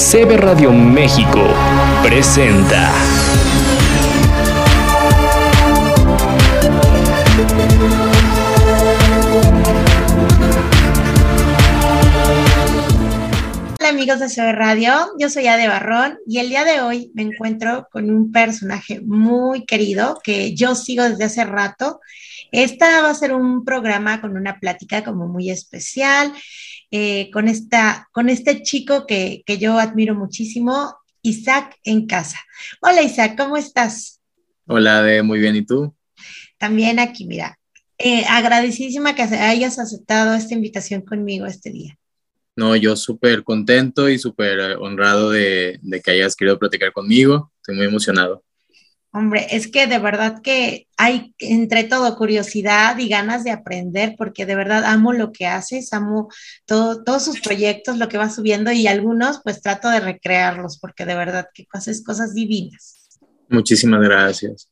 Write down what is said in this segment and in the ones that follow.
CB Radio México presenta. Hola amigos de CB Radio, yo soy Ade Barrón y el día de hoy me encuentro con un personaje muy querido que yo sigo desde hace rato. Esta va a ser un programa con una plática como muy especial. Eh, con, esta, con este chico que, que yo admiro muchísimo, Isaac en casa. Hola Isaac, ¿cómo estás? Hola, de muy bien, ¿y tú? También aquí, mira, eh, agradecidísima que hayas aceptado esta invitación conmigo este día. No, yo súper contento y súper honrado de, de, que hayas querido platicar conmigo. Estoy muy emocionado. Hombre, es que de verdad que hay entre todo curiosidad y ganas de aprender, porque de verdad amo lo que haces, amo todo, todos sus proyectos, lo que va subiendo y algunos pues trato de recrearlos, porque de verdad que haces cosas divinas. Muchísimas gracias.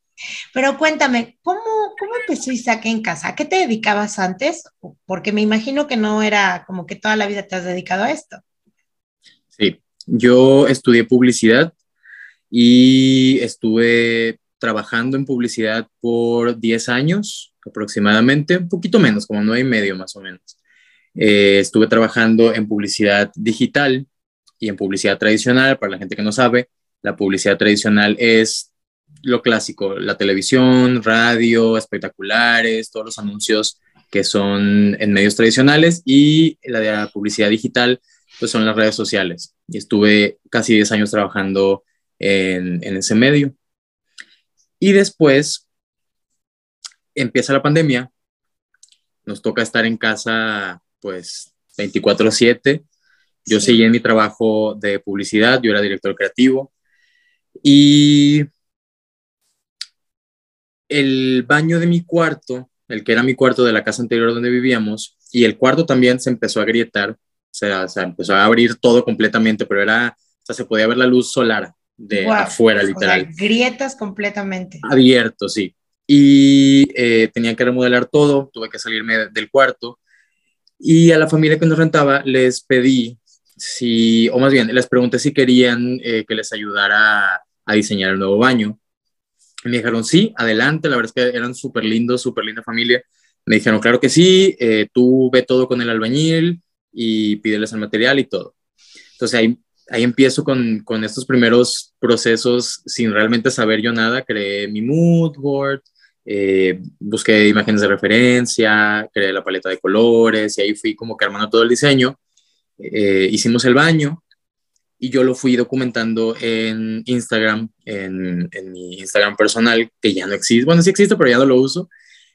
Pero cuéntame, ¿cómo, ¿cómo empezó Isaac en casa? ¿A qué te dedicabas antes? Porque me imagino que no era como que toda la vida te has dedicado a esto. Sí, yo estudié publicidad y estuve trabajando en publicidad por 10 años aproximadamente, un poquito menos, como nueve y medio más o menos. Eh, estuve trabajando en publicidad digital y en publicidad tradicional, para la gente que no sabe, la publicidad tradicional es lo clásico, la televisión, radio, espectaculares, todos los anuncios que son en medios tradicionales y la de la publicidad digital, pues son las redes sociales. Y estuve casi 10 años trabajando en, en ese medio. Y después empieza la pandemia, nos toca estar en casa pues 24/7. Yo seguí en mi trabajo de publicidad, yo era director creativo. Y el baño de mi cuarto, el que era mi cuarto de la casa anterior donde vivíamos, y el cuarto también se empezó a agrietar, o sea, se empezó a abrir todo completamente, pero era, o sea, se podía ver la luz solar de wow. afuera, literal. O sea, grietas completamente. Abierto, sí. Y eh, tenía que remodelar todo, tuve que salirme del cuarto. Y a la familia que nos rentaba les pedí si, o más bien, les pregunté si querían eh, que les ayudara a diseñar el nuevo baño. Y me dijeron, sí, adelante, la verdad es que eran súper lindos, súper linda familia. Me dijeron, claro que sí, eh, tú ve todo con el albañil y pídeles el material y todo. Entonces ahí ahí empiezo con, con, estos primeros procesos sin realmente saber yo nada. Creé mi mood board, eh, busqué imágenes de referencia, creé la paleta de colores y ahí fui como que armando todo el diseño. Eh, hicimos el baño y yo lo fui documentando en Instagram, en, en, mi Instagram personal, que ya no existe. Bueno, sí existe, pero ya no lo uso.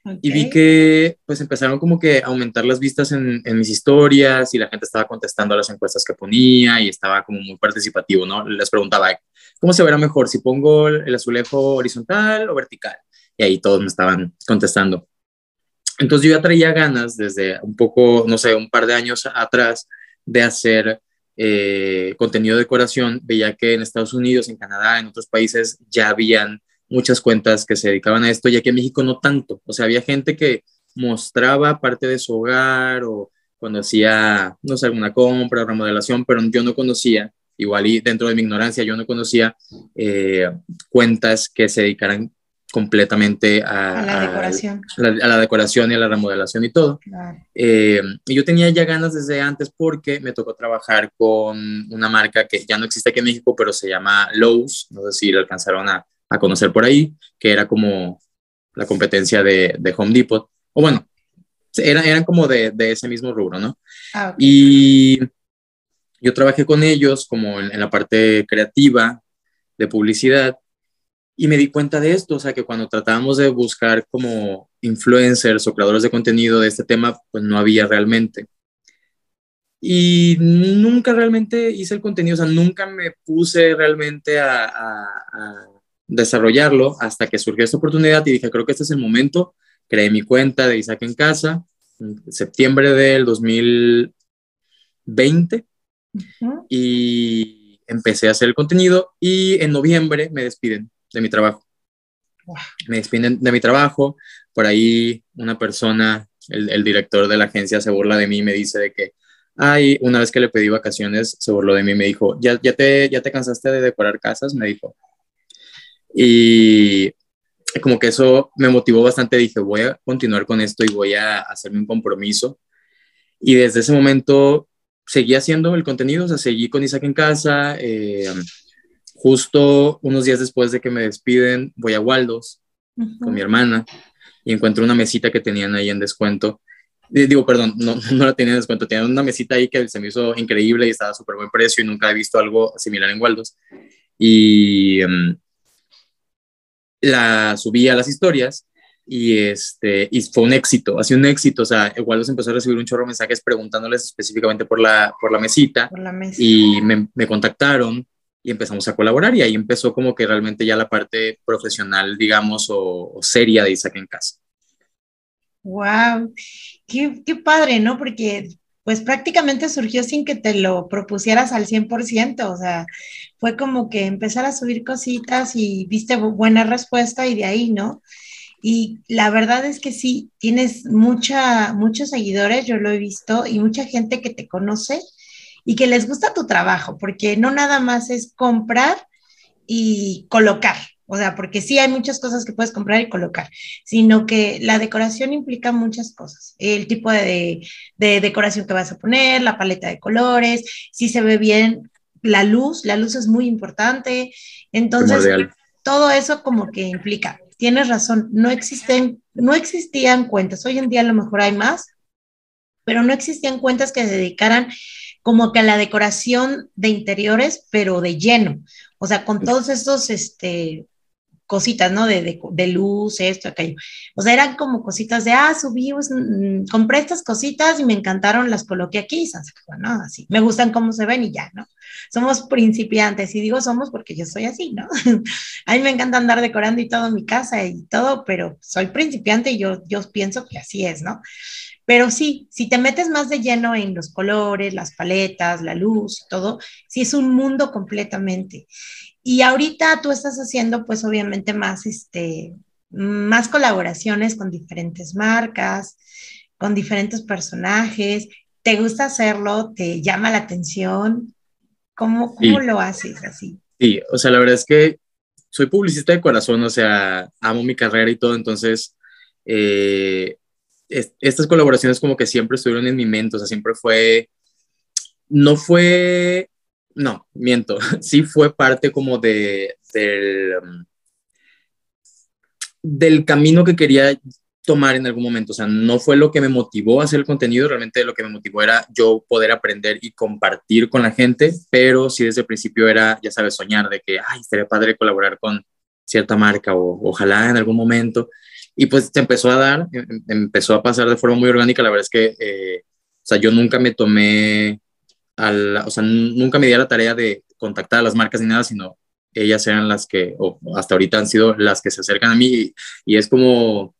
Okay. Y vi que pues empezaron como que a aumentar las vistas en, en, mis historias y la gente estaba contestando a las encuestas que ponía y estaba como muy participativo, ¿no? Les preguntaba, ¿cómo se verá mejor si pongo el azulejo horizontal o vertical? Y ahí todos me estaban contestando. Entonces yo ya traía ganas desde un poco, no sé, un par de años atrás de hacer eh, contenido de decoración. Veía que en Estados Unidos, en Canadá, en otros países ya habían muchas cuentas que se dedicaban a esto, ya que en México no tanto. O sea, había gente que mostraba parte de su hogar o cuando hacía, no sé, alguna compra o remodelación, pero yo no conocía, igual y dentro de mi ignorancia, yo no conocía eh, cuentas que se dedicaran completamente a, a, la decoración. A, la, a, la, decoración y a la remodelación y todo. Claro. Eh, y yo tenía ya ganas desde antes porque me tocó trabajar con una marca que ya no existe aquí en México, pero se llama Lowe's, no sé si lo alcanzaron a, a conocer por ahí, que era como la competencia de, de Home Depot, o bueno, eran, eran como de, de ese mismo rubro, ¿no? Ah, okay. Y yo trabajé con ellos como en, en, la parte creativa de publicidad y me di cuenta de esto, o sea, que cuando tratábamos de buscar como influencers o creadores de contenido de este tema, pues no había realmente. Y nunca realmente hice el contenido, o sea, nunca me puse realmente a, a, a desarrollarlo hasta que surgió esta oportunidad y dije, creo que este es el momento. Creé mi cuenta de Isaac en casa en septiembre del 2020 uh -huh. y empecé a hacer el contenido y en noviembre me despiden de mi trabajo. Wow. Me despiden de mi trabajo, por ahí una persona, el, el, director de la agencia se burla de mí y me dice de que, Ay, una vez que le pedí vacaciones, se burló de mí y me dijo, ¿Ya, ya, te, ¿ya te cansaste de decorar casas? Me dijo. Y como que eso me motivó bastante. Dije, voy a continuar con esto y voy a hacerme un compromiso. Y desde ese momento seguí haciendo el contenido, o sea, seguí con Isaac en casa. Eh, justo unos días después de que me despiden, voy a Waldos con mi hermana y encuentro una mesita que tenían ahí en descuento. Digo, perdón, no, no la tenía en descuento, tenían una mesita ahí que se me hizo increíble y estaba a súper buen precio y nunca he visto algo similar en Waldos. Y em, la subí a las historias y, este, y fue un éxito, ha sido un éxito, o sea, Waldos empezó a recibir un chorro de mensajes preguntándoles específicamente por la, por la mesita Por la mesa. y me, me contactaron y empezamos a colaborar y ahí empezó como que realmente ya la parte profesional, digamos, o, o seria de Isaac en casa. Wow, qué, qué padre, ¿no? Porque pues prácticamente surgió sin que te lo propusieras al 100%, o sea, fue como que empezar a subir cositas y viste bu- buena respuesta y de ahí, ¿no? Y la verdad es que sí, tienes mucha, muchos seguidores, yo lo he visto, y mucha gente que te conoce y que les gusta tu trabajo, porque no nada más es comprar y colocar, o sea, porque sí hay muchas cosas que puedes comprar y colocar, sino que la decoración implica muchas cosas, el tipo de, de decoración que vas a poner, la paleta de colores, si se ve bien la luz, la luz es muy importante, entonces todo eso como que implica, tienes razón, no existen, no existían cuentas, hoy en día a lo mejor hay más, pero no existían cuentas que se dedicaran como que a la decoración de interiores, pero de lleno, o sea, con todos estos, este, cositas, ¿no? De, de, luz, esto, aquello. O sea, eran como cositas de, ah, subí, mm, compré estas cositas y me encantaron, las coloqué aquí, ¿no? Así, me gustan cómo se ven y ya, ¿no? Somos principiantes, y digo somos porque yo soy así, ¿no? a mí me encanta andar decorando y todo mi casa y todo, pero soy principiante y yo, yo pienso que así es, ¿no? Pero sí, si te metes más de lleno en los colores, las paletas, la luz, todo, sí es un mundo completamente. Y ahorita tú estás haciendo, pues obviamente más, este, más colaboraciones con diferentes marcas, con diferentes personajes. ¿Te gusta hacerlo? ¿Te llama la atención? ¿Cómo, cómo Sí. lo haces así? Sí, o sea, la verdad es que soy publicista de corazón, o sea, amo mi carrera y todo, entonces eh, es- estas colaboraciones como que siempre estuvieron en mi mente, o sea, siempre fue, no fue, no, miento, sí fue parte como de, del, um, del camino que quería tomar en algún momento, o sea, no fue lo que me motivó a hacer el contenido, realmente lo que me motivó era yo poder aprender y compartir con la gente, pero sí desde el principio era, ya sabes, soñar de que, ay, estaría padre colaborar con cierta marca o ojalá en algún momento. Y pues se empezó a dar, em- em- empezó a pasar de forma muy orgánica, la verdad es que, eh, o sea, yo nunca me tomé, a la- o sea, nunca me di a la tarea de contactar a las marcas ni nada, sino ellas eran las que, o hasta ahorita han sido las que se acercan a mí y, y es como,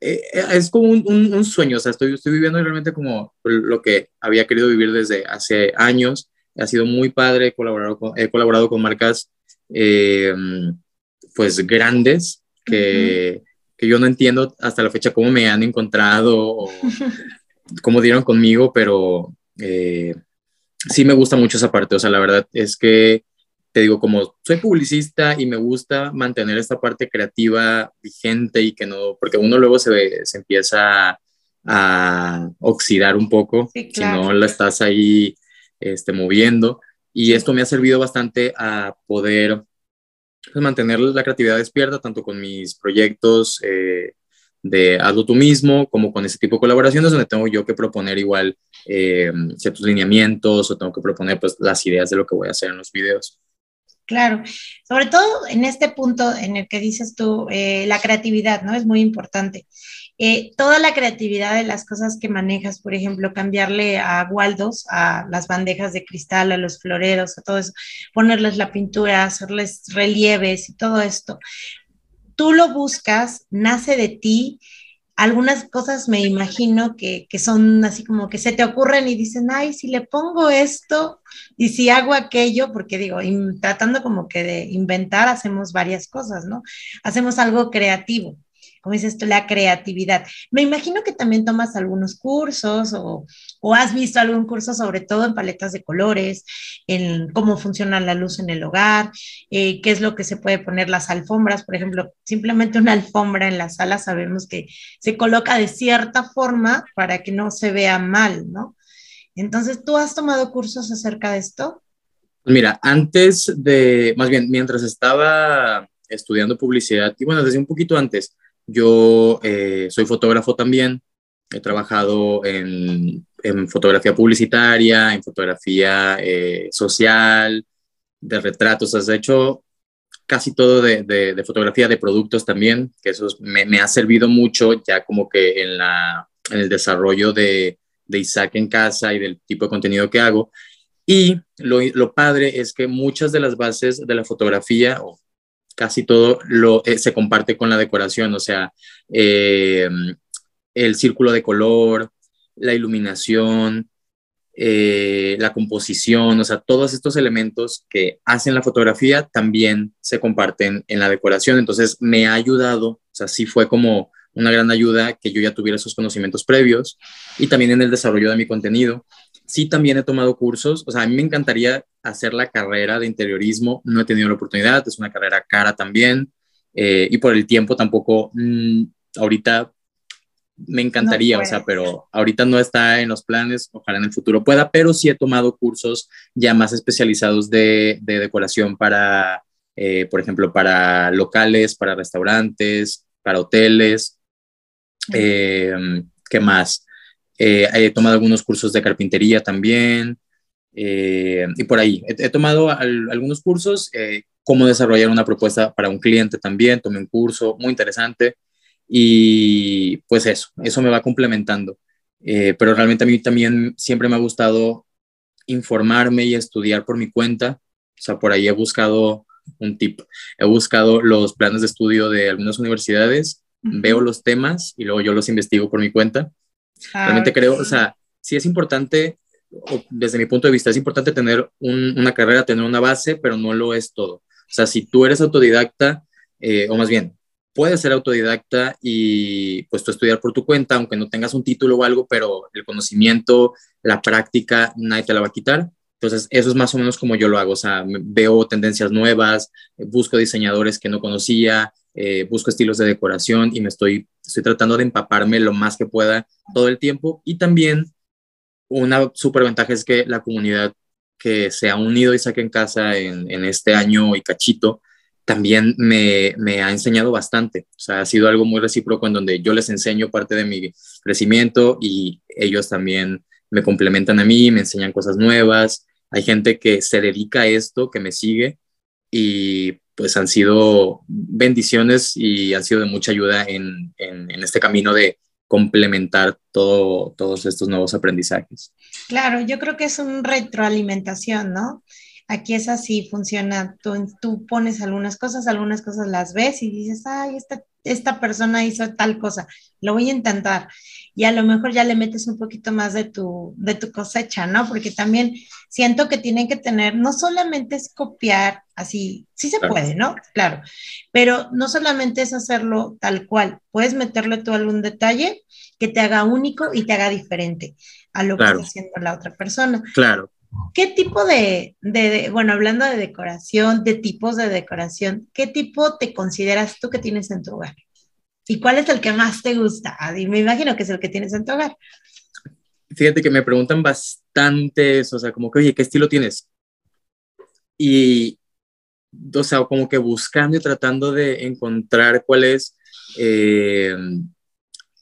eh, eh, es como un, un- un sueño, o sea, estoy, estoy viviendo realmente como lo que había querido vivir desde hace años. Ha sido muy padre, he colaborado con, he colaborado con marcas eh, pues grandes que, que yo no entiendo hasta la fecha cómo me han encontrado o cómo dieron conmigo, pero eh, sí me gusta mucho esa parte, o sea, la verdad es que te digo, como soy publicista y me gusta mantener esta parte creativa vigente y que no, porque uno luego se, ve- se empieza a oxidar un poco Sí, si claro. no la estás ahí este, moviendo. Y esto me ha servido bastante a poder pues, mantener la creatividad despierta, tanto con mis proyectos eh, de hazlo tú mismo, como con ese tipo de colaboraciones donde tengo yo que proponer igual eh, ciertos lineamientos o tengo que proponer pues las ideas de lo que voy a hacer en los videos. Claro, sobre todo en este punto en el que dices tú, eh, la creatividad, ¿no? Es muy importante. Eh, toda la creatividad de las cosas que manejas, por ejemplo, cambiarle a Waldos, a las bandejas de cristal, a los floreros, a todo eso, ponerles la pintura, hacerles relieves y todo esto. Tú lo buscas, nace de ti. Algunas cosas me imagino que, que son así como que se te ocurren y dicen, ay, si le pongo esto, y si hago aquello, porque digo, tratando como que de inventar, hacemos varias cosas, ¿no? Hacemos algo creativo. Como dices tú, la creatividad. Me imagino que también tomas algunos cursos o, o has visto algún curso sobre todo en paletas de colores, en cómo funciona la luz en el hogar, eh, qué es lo que se puede poner las alfombras, por ejemplo, simplemente una alfombra en la sala sabemos que se coloca de cierta forma para que no se vea mal, ¿no? Entonces, ¿tú has tomado cursos acerca de esto? Mira, antes de, más bien, mientras estaba estudiando publicidad, y bueno, desde un poquito antes, yo eh, soy fotógrafo también, he trabajado en, fotografía publicitaria, en fotografía eh, social, de retratos, has hecho casi todo de, fotografía de productos también, que eso me, ha servido mucho ya como que en, el desarrollo de, de Isaac en casa y del tipo de contenido que hago. Y lo, padre es que muchas de las bases de la fotografía, casi todo, lo, eh, se comparte con la decoración, o sea, eh, el círculo de color, la iluminación, eh, la composición, o sea, todos estos elementos que hacen la fotografía también se comparten en la decoración. Entonces, me ha ayudado, o sea, sí fue como una gran ayuda que yo ya tuviera esos conocimientos previos y también en el desarrollo de mi contenido. Sí, también he tomado cursos, o sea, a mí me encantaría hacer la carrera de interiorismo, no he tenido la oportunidad, es una carrera cara también eh, y por el tiempo tampoco, mmm, ahorita me encantaría, o sea, pero ahorita no está en los planes, ojalá en el futuro pueda, pero sí he tomado cursos ya más especializados de, de decoración para, eh, por ejemplo, para locales, para restaurantes, para hoteles. Eh, ¿Qué más? Eh, he tomado algunos cursos de carpintería también. y por ahí, he, tomado algunos cursos, cómo desarrollar una propuesta para un cliente también, tomé un curso muy interesante. Y pues eso, eso me va complementando. Eh, pero realmente a mí también siempre me ha gustado informarme y estudiar por mi cuenta. O sea, por ahí he buscado un tip. He buscado los planes de estudio de algunas universidades, veo los temas y luego yo los investigo por mi cuenta. Ah, realmente creo, o sea, sí es importante, desde mi punto de vista, es importante tener una carrera, tener una base, pero no lo es todo. O sea, si tú eres autodidacta, eh, o más bien, puedes ser autodidacta y pues tú estudiar por tu cuenta, aunque no tengas un título o algo, pero el conocimiento, la práctica, nadie te la va a quitar. Entonces, eso es más o menos como yo lo hago. O sea, veo tendencias nuevas, busco diseñadores que no conocía, eh, busco estilos de decoración y me estoy, estoy tratando de empaparme lo más que pueda todo el tiempo. Y también una súper ventaja es que la comunidad que se ha unido y saque en casa en, en este año y cachito, también me, me, ha enseñado bastante. O sea, ha sido algo muy recíproco en donde yo les enseño parte de mi crecimiento y ellos también me complementan a mí, me enseñan cosas nuevas. Hay gente que se dedica a esto, que me sigue y pues han sido bendiciones y han sido de mucha ayuda en, en, este camino de complementar todo, todos estos nuevos aprendizajes. Claro, yo creo que es una retroalimentación, ¿no? Aquí es así, funciona. Tú, tú pones algunas cosas, algunas cosas las ves y dices, ay, esta, esta persona hizo tal cosa, lo voy a intentar. Y a lo mejor ya le metes un poquito más de tu, de tu cosecha, ¿no? Porque también siento que tienen que tener, no solamente es copiar así, sí se puede, ¿no? Claro, pero no solamente es hacerlo tal cual, puedes meterle tú algún detalle que te haga único y te haga diferente a lo que está haciendo la otra persona. Claro. ¿Qué tipo de, de, bueno, hablando de decoración, de tipos de decoración, qué tipo te consideras tú que tienes en tu hogar? ¿Y cuál es el que más te gusta? Y me imagino que es el que tienes en tu hogar. Fíjate que me preguntan bastante eso, o sea, como que, oye, ¿qué estilo tienes? Y, o sea, como que buscando y tratando de encontrar cuál es, eh,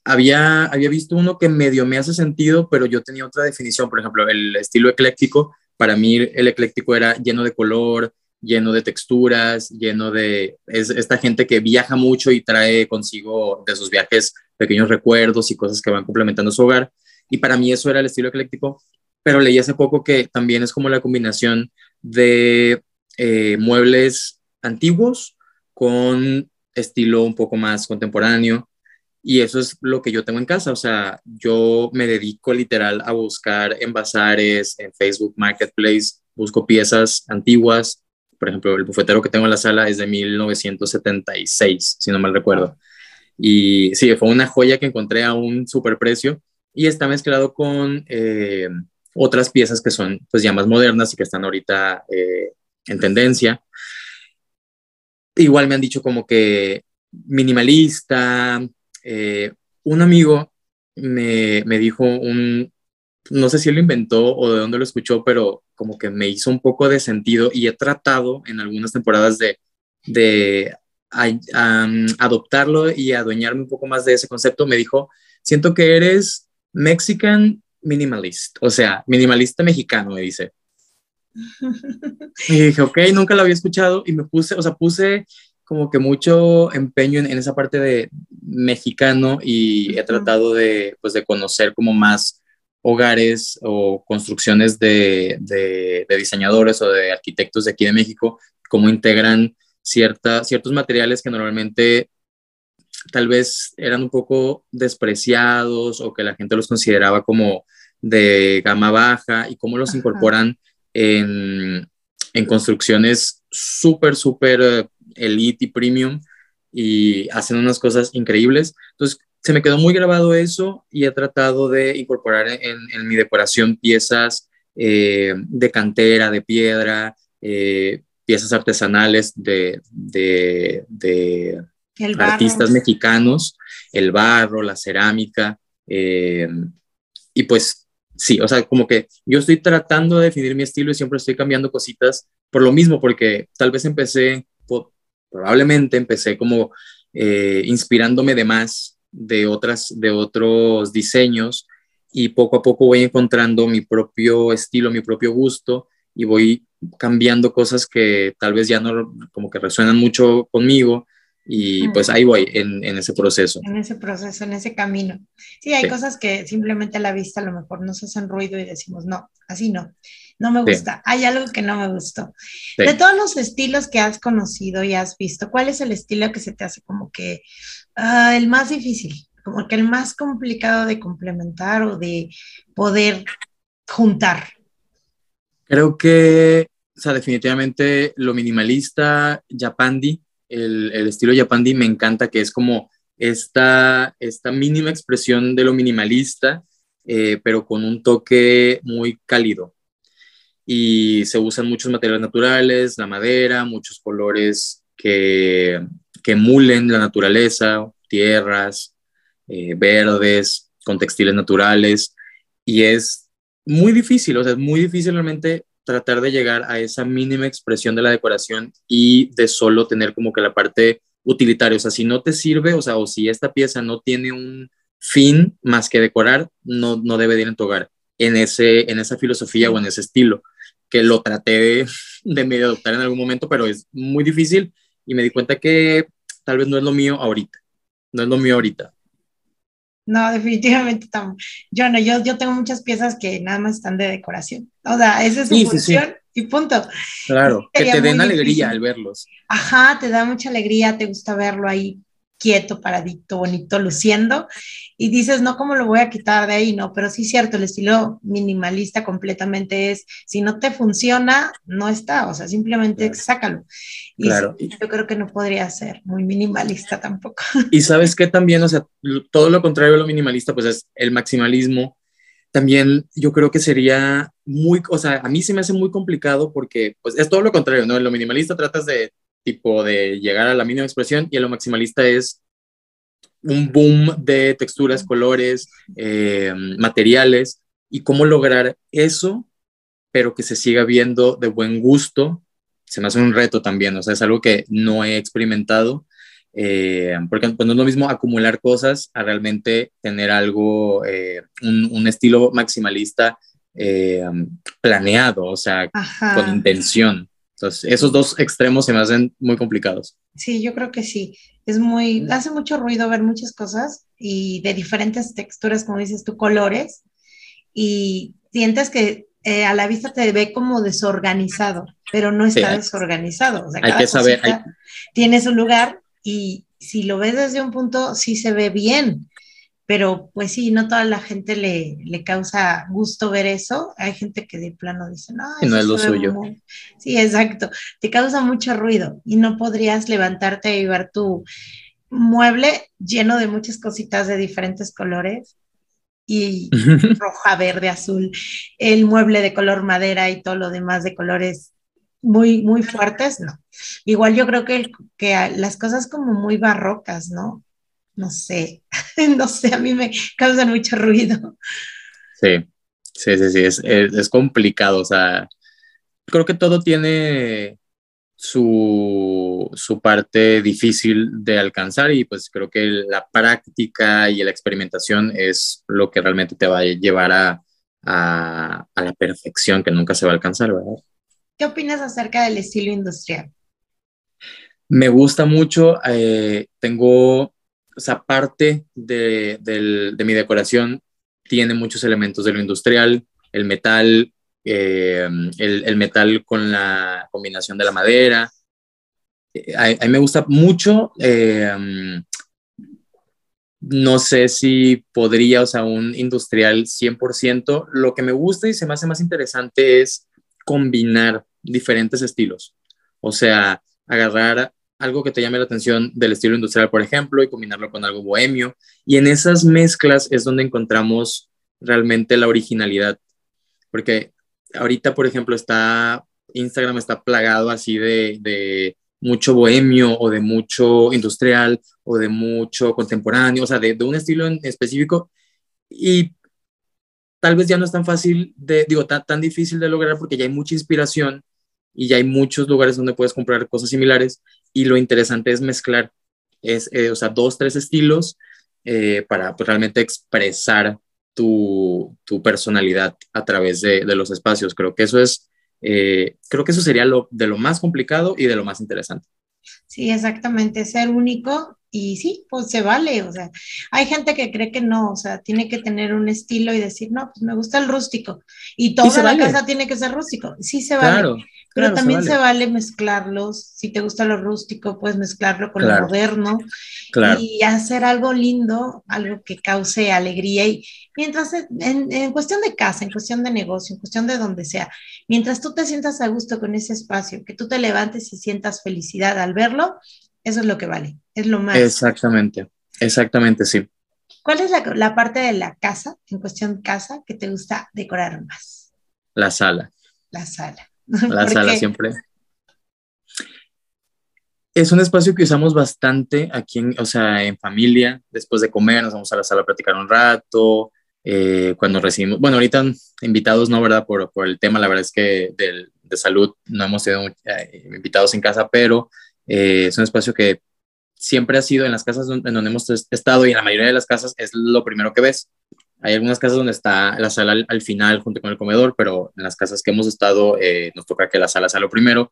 había, había visto uno que medio me hace sentido, pero yo tenía otra definición, por ejemplo, el estilo ecléctico, para mí el ecléctico era lleno de color, lleno de texturas, lleno de es esta gente que viaja mucho y trae consigo de sus viajes pequeños recuerdos y cosas que van complementando su hogar. Y para mí eso era el estilo ecléctico, pero leí hace poco que también es como la combinación de eh, muebles antiguos con estilo un poco más contemporáneo y eso es lo que yo tengo en casa, o sea, yo me dedico literal a buscar en bazares, en Facebook Marketplace, busco piezas antiguas, por ejemplo, el bufetero que tengo en la sala es de 1976, si no mal recuerdo. Y sí, fue una joya que encontré a un super precio y está mezclado con eh, otras piezas que son pues ya más modernas y que están ahorita eh, en tendencia. Igual me han dicho como que minimalista. Eh, un amigo me, me dijo un, no sé si él lo inventó o de dónde lo escuchó, pero como que me hizo un poco de sentido y he tratado en algunas temporadas de, de adoptarlo y adueñarme un poco más de ese concepto. Me dijo, siento que eres Mexican minimalist, o sea, minimalista mexicano, me dice. y dije, ok, nunca lo había escuchado y me puse, o sea, puse como que mucho empeño en, esa parte de mexicano y he tratado de, pues, de conocer como más hogares o construcciones de, de, diseñadores o de arquitectos de aquí de México, cómo integran cierta, ciertos materiales que normalmente tal vez eran un poco despreciados o que la gente los consideraba como de gama baja y cómo los incorporan en, en construcciones súper, súper eh, elite y premium y hacen unas cosas increíbles. Entonces, se me quedó muy grabado eso y he tratado de incorporar en, mi decoración piezas eh, de cantera, de piedra, eh, piezas artesanales de, de, artistas mexicanos, el barro, la cerámica. Eh, y pues sí, o sea, como que yo estoy tratando de definir mi estilo y siempre estoy cambiando cositas por lo mismo, porque tal vez empecé, probablemente empecé como inspirándome de más de, otras, de otros diseños y poco a poco voy encontrando mi propio estilo, mi propio gusto y voy cambiando cosas que tal vez ya no como que resuenan mucho conmigo y pues ahí voy en, ese proceso. En ese proceso, en ese camino. Sí, hay cosas que simplemente a la vista a lo mejor nos hacen ruido y decimos, no, así no, no me gusta, hay algo que no me gustó. De todos los estilos que has conocido y has visto, ¿cuál es el estilo que se te hace como que Ah, el más difícil, como que el más complicado de complementar o de poder juntar. Creo que, o sea, definitivamente lo minimalista, Japandi, el, el estilo Japandi me encanta, que es como esta, esta mínima expresión de lo minimalista, eh, pero con un toque muy cálido. Y se usan muchos materiales naturales, la madera, muchos colores que, que emulen la naturaleza, tierras, eh, verdes, con textiles naturales. Y es muy difícil, o sea, es muy difícil realmente tratar de llegar a esa mínima expresión de la decoración y de solo tener como que la parte utilitaria. O sea, si no te sirve, o sea, o si esta pieza no tiene un fin más que decorar, no, no debe ir en tu hogar, en, ese, en esa filosofía o en ese estilo, que lo traté de, de medio adoptar en algún momento, pero es muy difícil y me di cuenta que tal vez no es lo mío ahorita, no es lo mío ahorita. No, definitivamente Yo no, yo, yo tengo muchas piezas que nada más están de decoración. O sea, esa es su función y punto. Claro, que te den alegría al verlos. Ajá, te da mucha alegría, te gusta verlo ahí quieto, paradito, bonito, luciendo, y dices, no, ¿cómo lo voy a quitar de ahí? No, pero sí es cierto, el estilo minimalista completamente es, si no te funciona, no está, o sea, simplemente sácalo. Y claro. yo creo que no podría ser muy minimalista tampoco. Y sabes que también, o sea, todo lo contrario a lo minimalista, pues es el maximalismo. También yo creo que sería muy, o sea, a mí se me hace muy complicado porque, pues es todo lo contrario, ¿no? En lo minimalista tratas de tipo de llegar a la mínima expresión y a lo maximalista es un boom de texturas, colores, eh, materiales y cómo lograr eso, pero que se siga viendo de buen gusto. Se me hace un reto también, o sea, es algo que no he experimentado, eh, porque pues, no es lo mismo acumular cosas a realmente tener algo, eh, un, estilo maximalista planeado, o sea, con intención. Entonces, esos dos extremos se me hacen muy complicados. Sí, yo creo que sí. Es muy, hace mucho ruido ver muchas cosas y de diferentes texturas, como dices tú, colores, y sientes que eh, a la vista te ve como desorganizado, pero no está desorganizado. O sea, hay que saber. Tiene su lugar y si lo ves desde un punto, sí se ve bien pero pues sí, no toda la gente le, le, causa gusto ver eso. Hay gente que de plano dice, no, no es lo suyo. Sí, exacto. Te causa mucho ruido y no podrías levantarte y ver tu, mueble lleno de muchas cositas de diferentes colores y roja, verde, azul, el mueble de color madera y todo lo demás de colores muy, muy fuertes, no. Igual yo creo que, que las cosas como muy barrocas, ¿no? No sé, no sé, a mí me causan mucho ruido. Sí, sí, sí, sí, es, es complicado, o sea, creo que todo tiene su, su, parte difícil de alcanzar y pues creo que la práctica y la experimentación es lo que realmente te va a llevar a, a, a la perfección que nunca se va a alcanzar, ¿verdad? ¿Qué opinas acerca del estilo industrial? Me gusta mucho, eh, tengo esa parte de, mi decoración, tiene muchos elementos de lo industrial, el metal, eh, el, metal con la combinación de la madera. Eh, a, a mí me gusta mucho. Eh, no sé si podría, o sea, un industrial 100%. Lo que me gusta y se me hace más interesante es combinar diferentes estilos. O sea, agarrar algo que te llame la atención del estilo industrial, por ejemplo, y combinarlo con algo bohemio. Y en esas mezclas es donde encontramos realmente la originalidad. Porque ahorita, por ejemplo, está, Instagram está plagado así de, de mucho bohemio o de mucho industrial o de mucho contemporáneo, o sea, de, de, un estilo en específico y tal vez ya no es tan fácil, de, digo, tan, tan difícil de lograr porque ya hay mucha inspiración y ya hay muchos lugares donde puedes comprar cosas similares y lo interesante es mezclar, es, eh, o sea, dos, tres estilos eh, para pues, realmente expresar tu, tu personalidad a través de, de, los espacios. Creo que eso es, eh, creo que eso sería lo, de lo más complicado y de lo más interesante. Sí, exactamente, ser único y sí, pues se vale, o sea, hay gente que cree que no, o sea, tiene que tener un estilo y decir, no, pues me gusta el rústico y toda la vale. casa tiene que ser rústico, sí se vale, claro, pero claro, también se vale. se vale. mezclarlos, si te gusta lo rústico, puedes mezclarlo con claro. lo moderno y hacer algo lindo, algo que cause alegría y mientras, en, en cuestión de casa, en cuestión de negocio, en cuestión de donde sea, mientras tú te sientas a gusto con ese espacio, que tú te levantes y sientas felicidad al verlo, eso es lo que vale, es lo más. Exactamente, exactamente, sí. ¿Cuál es la, la, parte de la casa, en cuestión casa, que te gusta decorar más? La sala. La sala. La sala siempre. Es un espacio que usamos bastante aquí, en, o sea, en familia, después de comer, nos vamos a la sala a platicar un rato, eh, cuando recibimos, bueno, ahorita invitados no, ¿verdad? Por, por el tema, la verdad es que de, de salud no hemos tenido eh, invitados en casa, pero eh, es un espacio que siempre ha sido en las casas en donde hemos estado y en la mayoría de las casas es lo primero que ves. Hay algunas casas donde está la sala al, al final junto con el comedor, pero en las casas que hemos estado eh, nos toca que la sala sea lo primero.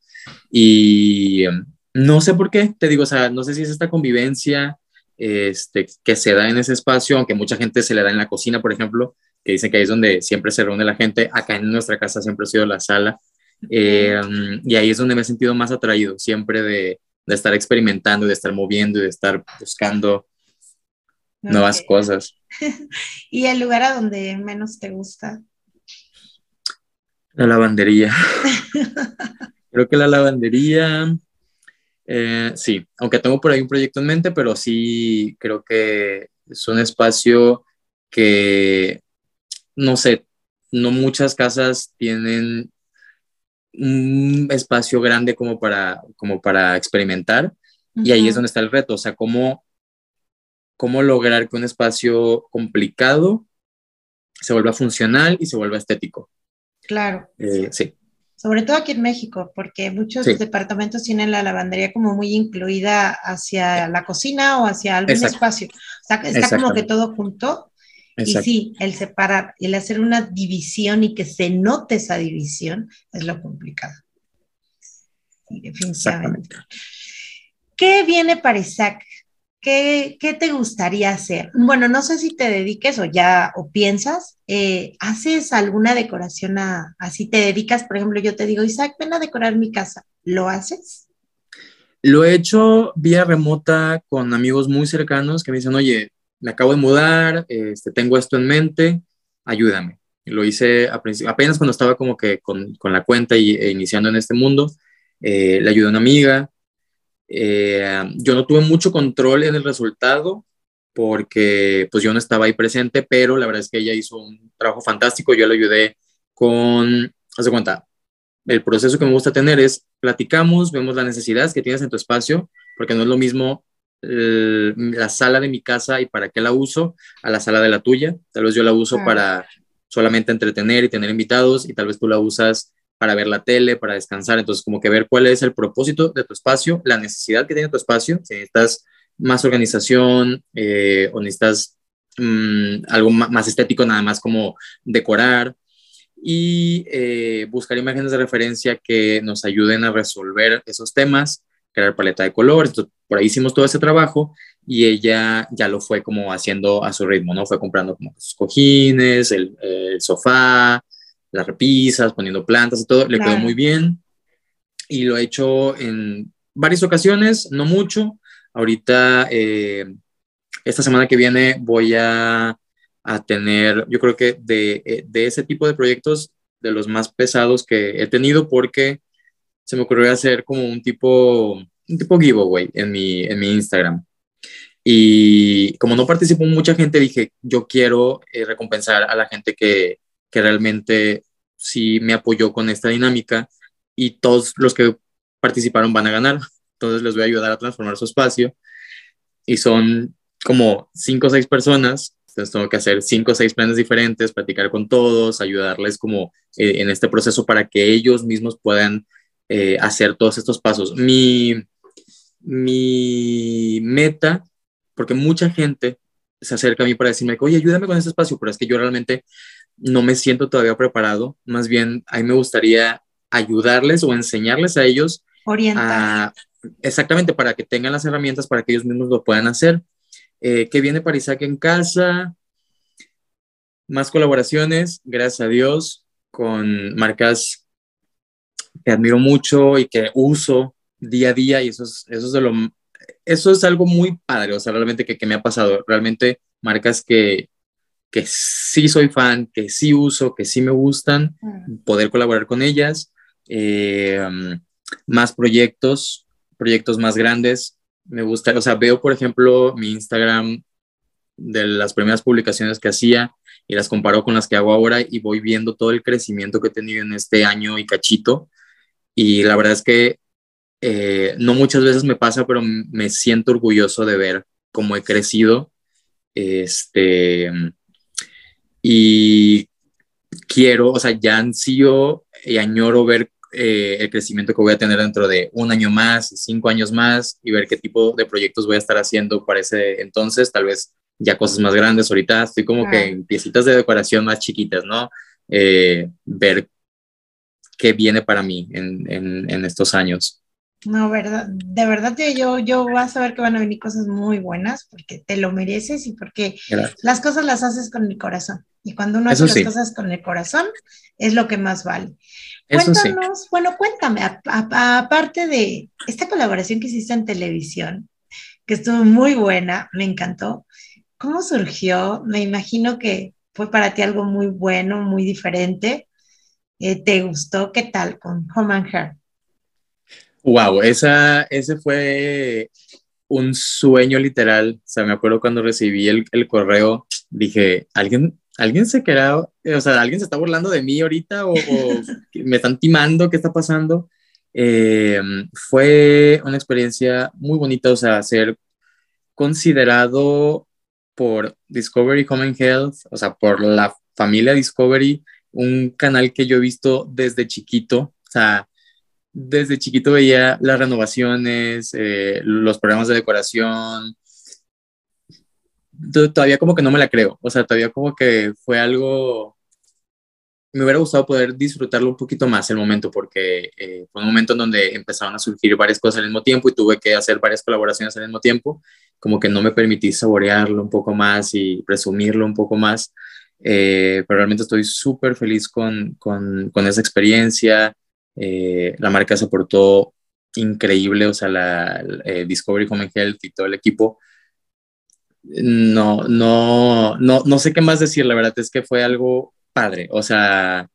Y um, no sé por qué, te digo, o sea, no sé si es esta convivencia este, que se da en ese espacio, aunque mucha gente se le da en la cocina, por ejemplo, que dicen que ahí es donde siempre se reúne la gente. Acá en nuestra casa siempre ha sido la sala. Eh, y ahí es donde me he sentido más atraído, siempre de, de estar experimentando, de estar moviendo y de estar buscando okay. nuevas cosas. ¿Y el lugar a donde menos te gusta? La lavandería. Creo que la lavandería, eh, sí, aunque tengo por ahí un proyecto en mente, pero sí creo que es un espacio que, no sé, no muchas casas tienen un espacio grande como para, como para experimentar uh -huh. y ahí es donde está el reto, o sea, cómo, cómo lograr que un espacio complicado se vuelva funcional y se vuelva estético. Claro. Eh, sí. Sobre todo aquí en México, porque muchos sí. departamentos tienen la lavandería como muy incluida hacia la cocina o hacia algún Exacto. espacio. O sea, está como que todo junto. Exacto. Y sí, el separar, el hacer una división y que se note esa división es lo complicado. Sí, definitivamente. ¿Qué viene para Isaac? ¿Qué, ¿Qué, te gustaría hacer? Bueno, no sé si te dediques o ya o piensas, eh, ¿haces alguna decoración a, así te dedicas? Por ejemplo, yo te digo, Isaac, ven a decorar mi casa. ¿Lo haces? Lo he hecho vía remota con amigos muy cercanos que me dicen, oye, me acabo de mudar, este, tengo esto en mente, ayúdame. Lo hice apenas cuando estaba como que con, con la cuenta y, e iniciando en este mundo, eh, le ayudé a una amiga, Eh, yo no tuve mucho control en el resultado porque pues yo no estaba ahí presente, pero la verdad es que ella hizo un trabajo fantástico, yo le ayudé con, hace cuenta, el proceso que me gusta tener es platicamos, vemos las necesidades que tienes en tu espacio, porque no es lo mismo la sala de mi casa y para qué la uso a la sala de la tuya. Tal vez yo la uso para solamente entretener y tener invitados y tal vez tú la usas para ver la tele, para descansar. Entonces, como que ver cuál es el propósito de tu espacio, la necesidad que tiene tu espacio, si necesitas más organización eh, o necesitas mm, algo más estético, nada más como decorar y eh, buscar imágenes de referencia que nos ayuden a resolver esos temas, crear paleta de colores. por ahí hicimos todo ese trabajo y ella ya lo fue como haciendo a su ritmo, ¿no? Fue comprando como sus cojines, el sofá, las repisas, poniendo plantas y todo, le quedó muy bien y lo he hecho en varias ocasiones, no mucho. Ahorita, eh, esta semana que viene voy a, a tener, yo creo que de, eh, de, ese tipo de proyectos, de los más pesados que he tenido, porque se me ocurrió hacer como un tipo, un tipo giveaway en mi, en mi Instagram. Y como no participó mucha gente, dije, yo quiero eh, recompensar a la gente que, que realmente sí me apoyó con esta dinámica y todos los que participaron van a ganar. Entonces les voy a ayudar a transformar su espacio. Y son como cinco o seis personas. Entonces tengo que hacer cinco o seis planes diferentes, platicar con todos, ayudarles como eh, en este proceso para que ellos mismos puedan eh, hacer todos estos pasos. Mi, mi meta, porque mucha gente se acerca a mí para decirme, oye, ayúdame con este espacio, pero es que yo realmente no me siento todavía preparado, más bien a mí me gustaría ayudarles o enseñarles a ellos. Orientar. exactamente, para que tengan las herramientas para que ellos mismos lo puedan hacer. Eh, que viene para Isaac en casa, más colaboraciones, gracias a Dios, con marcas que admiro mucho y que uso día a día y eso es, eso es, de lo, eso es algo muy padre, o sea, realmente que, que me ha pasado, realmente marcas que, que sí soy fan, que sí uso, que sí me gustan, mm. poder colaborar con ellas, eh, más proyectos, proyectos más grandes. Me gusta, o sea, veo, por ejemplo, mi Instagram de las primeras publicaciones que hacía y las comparo con las que hago ahora y voy viendo todo el crecimiento que he tenido en este año y cachito. Y la verdad es que eh, no muchas veces me pasa, pero me siento orgulloso de ver cómo he crecido. Este, y quiero, o sea, ya ansío y añoro ver eh, el crecimiento que voy a tener dentro de un año más, cinco años más y ver qué tipo de proyectos voy a estar haciendo para ese entonces, tal vez ya cosas más grandes. Ahorita estoy como que en piecitas de decoración más chiquitas, ¿no? Eh, ver qué viene para mí en, en, en estos años. No, verdad, de verdad yo, yo vas a ver que van a venir cosas muy buenas porque te lo mereces y porque las cosas las haces con el corazón. Y cuando uno hace las cosas con el corazón, es lo que más vale. Cuéntanos, bueno, cuéntame, aparte de esta colaboración que hiciste en televisión, que estuvo muy buena, me encantó. ¿Cómo surgió? Me imagino que fue para ti algo muy bueno, muy diferente. Eh, ¿Te gustó? ¿Qué tal con Home and Hair? Wow, esa, ese fue un sueño literal. O sea, me acuerdo cuando recibí el, el correo, dije, ¿alguien, alguien se queda, o sea, alguien se está burlando de mí ahorita o, me están timando, ¿qué está pasando? Eh, fue una experiencia muy bonita, o sea, ser considerado por Discovery Home Health, o sea, por la familia Discovery, un canal que yo he visto desde chiquito, o sea, desde chiquito veía las renovaciones, eh, los programas de decoración. Todavía como que no me la creo, o sea, todavía como que fue algo, me hubiera gustado poder disfrutarlo un poquito más el momento, porque eh, fue un momento en donde empezaron a surgir varias cosas al mismo tiempo y tuve que hacer varias colaboraciones al mismo tiempo, como que no me permití saborearlo un poco más y presumirlo un poco más, eh, pero realmente estoy súper feliz con, con, con esa experiencia eh, la marca se portó increíble, o sea, la, eh, Discovery Home Health y todo el equipo. No, no, no, no sé qué más decir, la verdad es que fue algo padre, o sea,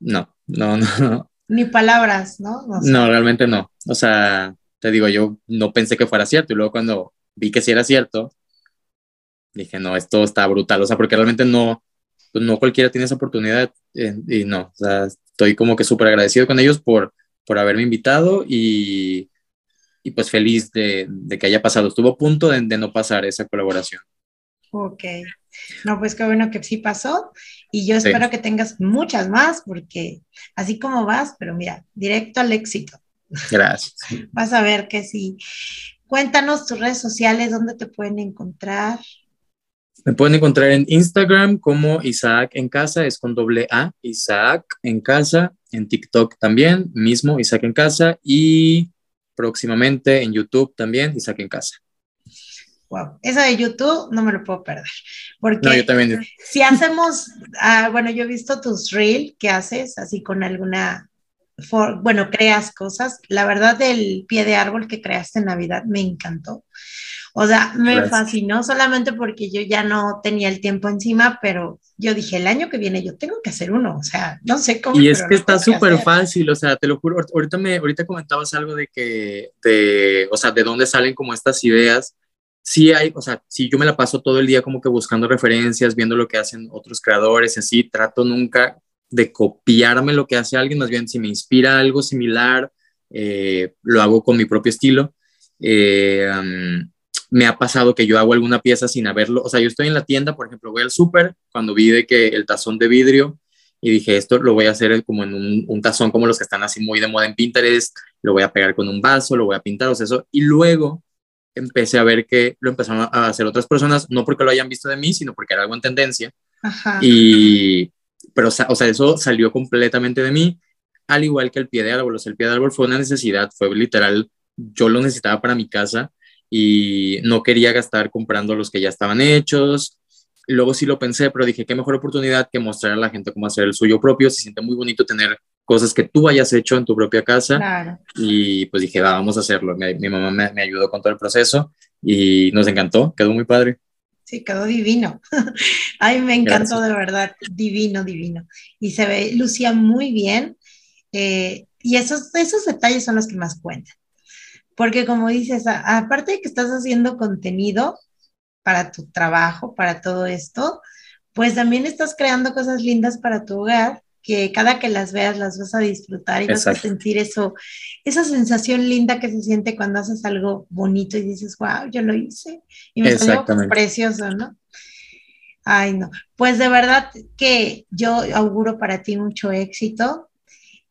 no, no, no. Ni palabras, ¿no? No, realmente no. O sea, te digo, yo no pensé que fuera cierto y luego cuando vi que sí era cierto, dije, no, esto está brutal, o sea, porque realmente no, pues no cualquiera tiene esa oportunidad eh, y no, o sea, estoy como que súper agradecido con ellos por, por haberme invitado y, y pues feliz de, de, que haya pasado. Estuvo a punto de, de, no pasar esa colaboración. Ok. No, pues qué bueno que sí pasó y yo espero sí. que tengas muchas más porque así como vas, pero mira, directo al éxito. Gracias. Vas a ver que sí. Cuéntanos tus redes sociales, dónde te pueden encontrar. Me pueden encontrar en Instagram como Isaac en casa, es con doble A, Isaac en casa, en TikTok también, mismo Isaac en casa y próximamente en YouTube también, Isaac en casa. Wow, eso de YouTube no me lo puedo perder. Porque no, yo también. si hacemos, uh, bueno, yo he visto tus reel que haces así con alguna, for, bueno, creas cosas. La verdad, del pie de árbol que creaste en Navidad me encantó. O sea, me Gracias. fascinó solamente porque yo ya no tenía el tiempo encima, pero yo dije, el año que viene yo tengo que hacer uno, o sea, no sé cómo. Y es que está súper fácil, o sea, te lo juro, ahorita, me, ahorita comentabas algo de que, de, o sea, de dónde salen como estas ideas. Sí hay, o sea, si yo me la paso todo el día como que buscando referencias, viendo lo que hacen otros creadores y así, trato nunca de copiarme lo que hace alguien, más bien si me inspira algo similar, eh, lo hago con mi propio estilo. Eh, um, me ha pasado que yo hago alguna pieza sin haberlo, o sea, yo estoy en la tienda, por ejemplo, voy al súper, cuando vi de que el tazón de vidrio, y dije, esto lo voy a hacer como en un, un, tazón como los que están así muy de moda en Pinterest, lo voy a pegar con un vaso, lo voy a pintar, o sea, eso, y luego empecé a ver que lo empezaron a hacer otras personas, no porque lo hayan visto de mí, sino porque era algo en tendencia, Ajá. y, pero, o sea, eso salió completamente de mí, al igual que el pie de árbol, o sea, el pie de árbol fue una necesidad, fue literal, yo lo necesitaba para mi casa, y no quería gastar comprando los que ya estaban hechos. Luego sí lo pensé, pero dije, qué mejor oportunidad que mostrar a la gente cómo hacer el suyo propio. Se siente muy bonito tener cosas que tú hayas hecho en tu propia casa. Claro. Y pues dije, va, vamos a hacerlo. Mi, mi mamá me, me, ayudó con todo el proceso y nos encantó, quedó muy padre. Sí, quedó divino. Ay, me encantó Gracias. de verdad, divino, divino. Y se ve, lucía muy bien. Eh, y esos, esos detalles son los que más cuentan. Porque como dices, a, aparte de que estás haciendo contenido para tu trabajo, para todo esto, pues también estás creando cosas lindas para tu hogar, que cada que las veas las vas a disfrutar y Exacto. vas a sentir eso, esa sensación linda que se siente cuando haces algo bonito y dices, wow, yo lo hice y me salió precioso, ¿no? Ay, no. Pues de verdad que yo auguro para ti mucho éxito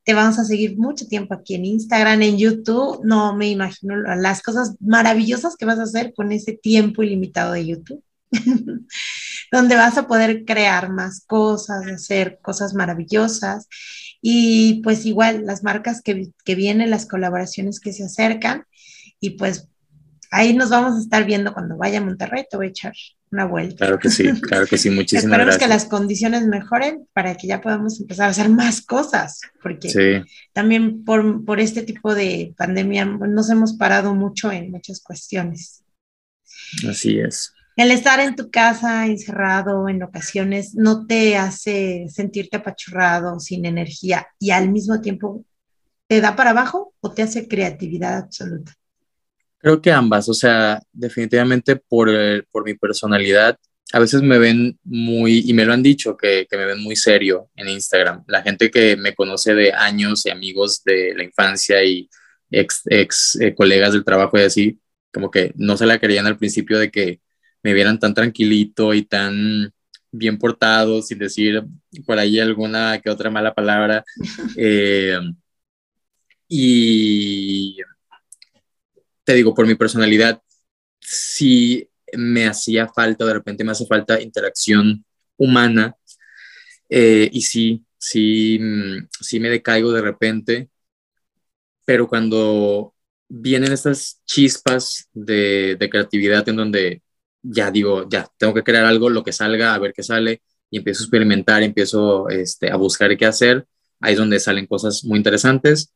te vamos a seguir mucho tiempo aquí en Instagram, en YouTube. No me imagino las cosas maravillosas que vas a hacer con ese tiempo ilimitado de YouTube, donde vas a poder crear más cosas, hacer cosas maravillosas. Y pues igual las marcas que, que vienen, las colaboraciones que se acercan. Y pues ahí nos vamos a estar viendo cuando vaya a Monterrey, te voy a echar una vuelta. Claro que sí, claro que sí, muchísimas Esperemos gracias. que las condiciones mejoren para que ya podamos empezar a hacer más cosas, porque sí. también por, por, este tipo de pandemia nos hemos parado mucho en muchas cuestiones. Así es. El estar en tu casa encerrado en ocasiones no te hace sentirte apachurrado, sin energía y al mismo tiempo te da para abajo o te hace creatividad absoluta. Creo que ambas, o sea, definitivamente por, eh, por mi personalidad, a veces me ven muy, y me lo han dicho, que, que, me ven muy serio en Instagram. La gente que me conoce de años y amigos de la infancia y ex, ex eh, colegas del trabajo y así, como que no se la querían al principio de que me vieran tan tranquilito y tan bien portado, sin decir por ahí alguna que otra mala palabra. Eh, y te digo, por mi personalidad, sí me hacía falta, de repente me hace falta interacción humana eh, y sí, sí, sí me decaigo de repente, pero cuando vienen estas chispas de, de, creatividad en donde ya digo, ya, tengo que crear algo, lo que salga, a ver qué sale, y empiezo a experimentar, empiezo este, a buscar qué hacer, ahí es donde salen cosas muy interesantes.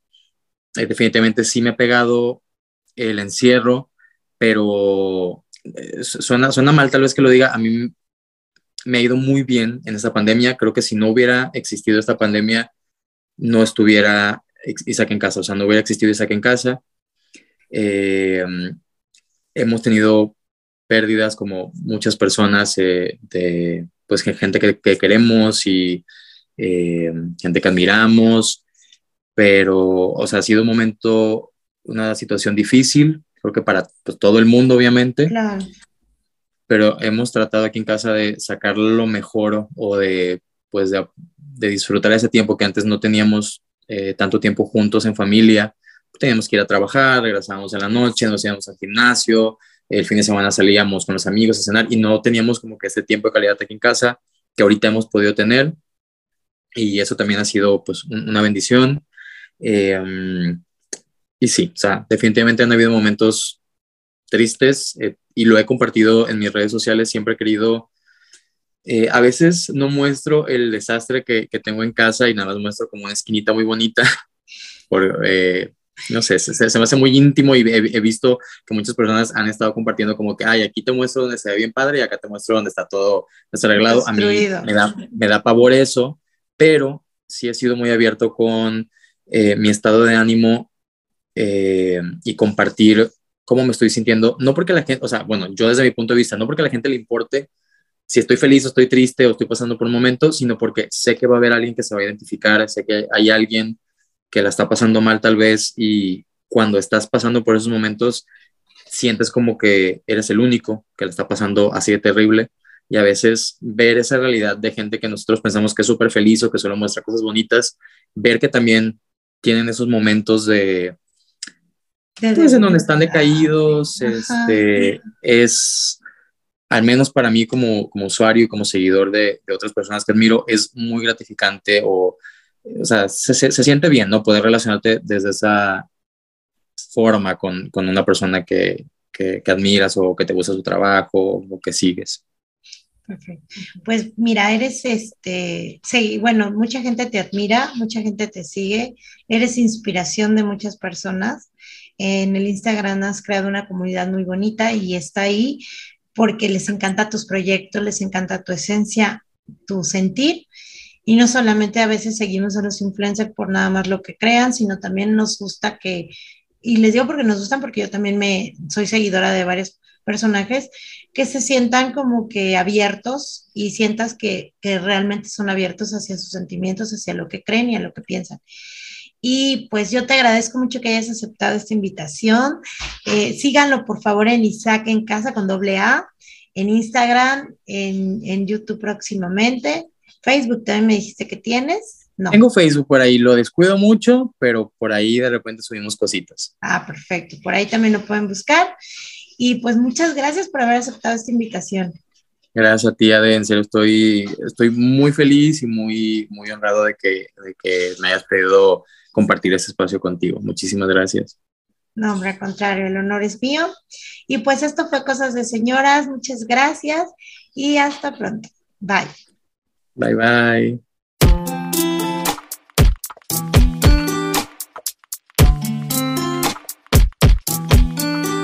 Eh, definitivamente sí me ha pegado el encierro, pero eh, suena, suena mal tal vez que lo diga, a mí me ha ido muy bien en esta pandemia, creo que si no hubiera existido esta pandemia, no estuviera Isaac en casa, o sea, no hubiera existido Isaac en casa. Eh, hemos tenido pérdidas como muchas personas eh, de pues gente que, queremos y eh, gente que admiramos, pero, o sea, ha sido un momento, una situación difícil, creo que para pues, todo el mundo, obviamente. Claro. Pero hemos tratado aquí en casa de sacar lo mejor o de, pues, de, de disfrutar ese tiempo que antes no teníamos eh, tanto tiempo juntos en familia. Teníamos que ir a trabajar, regresábamos en la noche, nos íbamos al gimnasio, el fin de semana salíamos con los amigos a cenar y no teníamos como que ese tiempo de calidad aquí en casa que ahorita hemos podido tener y eso también ha sido pues una bendición. Em, y sí, o sea, definitivamente han habido momentos tristes eh, y lo he compartido en mis redes sociales, siempre he querido, eh, a veces no muestro el desastre que, que, tengo en casa y nada más muestro como una esquinita muy bonita por, eh, no sé, se, me hace muy íntimo y he, visto que muchas personas han estado compartiendo como que, ay, aquí te muestro donde se ve bien padre y acá te muestro donde está todo desarreglado. A mí me da, me da pavor eso, pero sí he sido muy abierto con eh, mi estado de ánimo eh, y compartir cómo me estoy sintiendo. No porque la gente, o sea, bueno, yo desde mi punto de vista, no porque a la gente le importe si estoy feliz o estoy triste o estoy pasando por un momento, sino porque sé que va a haber alguien que se va a identificar, sé que hay alguien que la está pasando mal tal vez y cuando estás pasando por esos momentos sientes como que eres el único que la está pasando así de terrible y a veces ver esa realidad de gente que nosotros pensamos que es súper feliz o que solo muestra cosas bonitas, ver que también tienen esos momentos de, pues, en donde están decaídos, este, es, al menos para mí como, como usuario y como seguidor de, de otras personas que admiro, es muy gratificante o o sea, se, se, siente bien, ¿no? Poder relacionarte desde esa forma con, con una persona que, que, admiras o que te gusta su trabajo o que sigues. Perfecto. Pues mira, eres este, sí, bueno, mucha gente te admira, mucha gente te sigue, eres inspiración de muchas personas. En el Instagram has creado una comunidad muy bonita y está ahí porque les encanta tus proyectos, les encanta tu esencia, tu sentir y no solamente a veces seguimos a los influencers por nada más lo que crean, sino también nos gusta que, y les digo porque nos gustan, porque yo también me soy seguidora de varios personajes, que se sientan como que abiertos y sientas que, que realmente son abiertos hacia sus sentimientos, hacia lo que creen y a lo que piensan. Y pues yo te agradezco mucho que hayas aceptado esta invitación. Eh, síganlo por favor en Isaac en casa con doble A, en Instagram, en, en YouTube próximamente. Facebook también me dijiste que tienes. No. Tengo Facebook por ahí, lo descuido mucho, pero por ahí de repente subimos cositas. Ah, perfecto. Por ahí también lo pueden buscar. Y pues muchas gracias por haber aceptado esta invitación. Gracias a ti, Ade. En serio, estoy, estoy muy feliz y muy, muy honrado de que, de que me hayas pedido compartir este espacio contigo. Muchísimas gracias. No, hombre, al contrario, el honor es mío. Y pues esto fue Cosas de Señoras. Muchas gracias y hasta pronto. Bye. Bye bye.